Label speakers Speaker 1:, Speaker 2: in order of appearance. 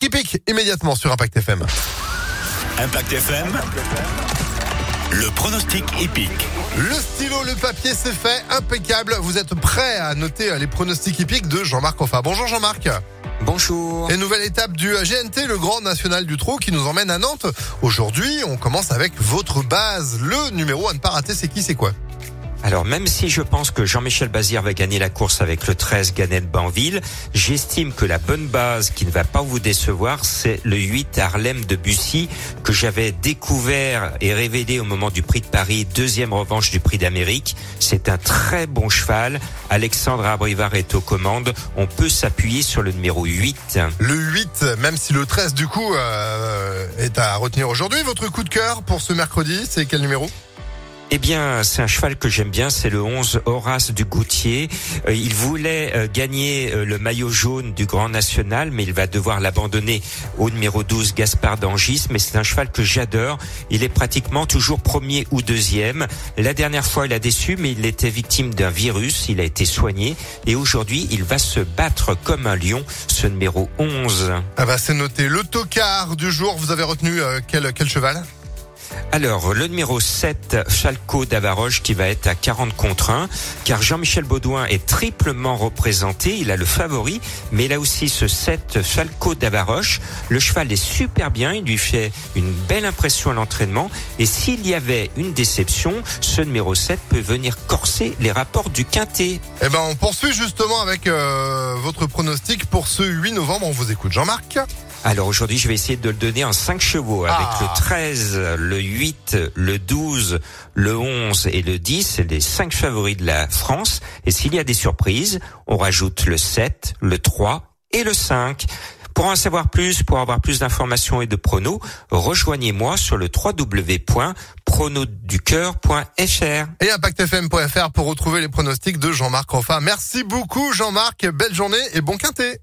Speaker 1: qui pique immédiatement sur Impact FM.
Speaker 2: Impact FM. Le pronostic épique.
Speaker 1: Le stylo, le papier, c'est fait, impeccable. Vous êtes prêts à noter les pronostics épiques de Jean-Marc Enfin. Bonjour Jean-Marc.
Speaker 3: Bonjour.
Speaker 1: Et nouvelle étape du GNT, le Grand National du Trot, qui nous emmène à Nantes. Aujourd'hui, on commence avec votre base. Le numéro à ne pas rater, c'est qui, c'est quoi?
Speaker 3: Alors même si je pense que Jean-Michel Bazir va gagner la course avec le 13 Gannet Banville, j'estime que la bonne base qui ne va pas vous décevoir, c'est le 8 Harlem de Bussy que j'avais découvert et révélé au moment du prix de Paris, deuxième revanche du prix d'Amérique. C'est un très bon cheval. Alexandre Abrivard est aux commandes. On peut s'appuyer sur le numéro 8.
Speaker 1: Le 8, même si le 13 du coup euh, est à retenir aujourd'hui. Votre coup de cœur pour ce mercredi, c'est quel numéro?
Speaker 3: Eh bien, c'est un cheval que j'aime bien, c'est le 11 Horace du Goutier. Euh, il voulait euh, gagner euh, le maillot jaune du Grand National, mais il va devoir l'abandonner au numéro 12 Gaspard d'Angis, mais c'est un cheval que j'adore. Il est pratiquement toujours premier ou deuxième. La dernière fois, il a déçu, mais il était victime d'un virus, il a été soigné, et aujourd'hui, il va se battre comme un lion, ce numéro 11.
Speaker 1: Ah bah c'est noté. Le du jour, vous avez retenu quel cheval?
Speaker 3: Alors, le numéro 7, Chalco d'Avaroche, qui va être à 40 contre 1, car Jean-Michel Baudouin est triplement représenté. Il a le favori, mais il a aussi ce 7, Chalco d'Avaroche. Le cheval est super bien, il lui fait une belle impression à l'entraînement. Et s'il y avait une déception, ce numéro 7 peut venir corser les rapports du quintet.
Speaker 1: Eh ben, on poursuit justement avec euh, votre pronostic pour ce 8 novembre. On vous écoute, Jean-Marc.
Speaker 3: Alors aujourd'hui, je vais essayer de le donner en 5 chevaux avec le 13, ah. le 8, le 12, le 11 et le 10, c'est les 5 favoris de la France. Et s'il y a des surprises, on rajoute le 7, le 3 et le 5. Pour en savoir plus, pour avoir plus d'informations et de pronos, rejoignez-moi sur le www.pronoducœur.fr
Speaker 1: et impactfm.fr pour retrouver les pronostics de Jean-Marc Enfin. Merci beaucoup Jean-Marc, belle journée et bon quintet.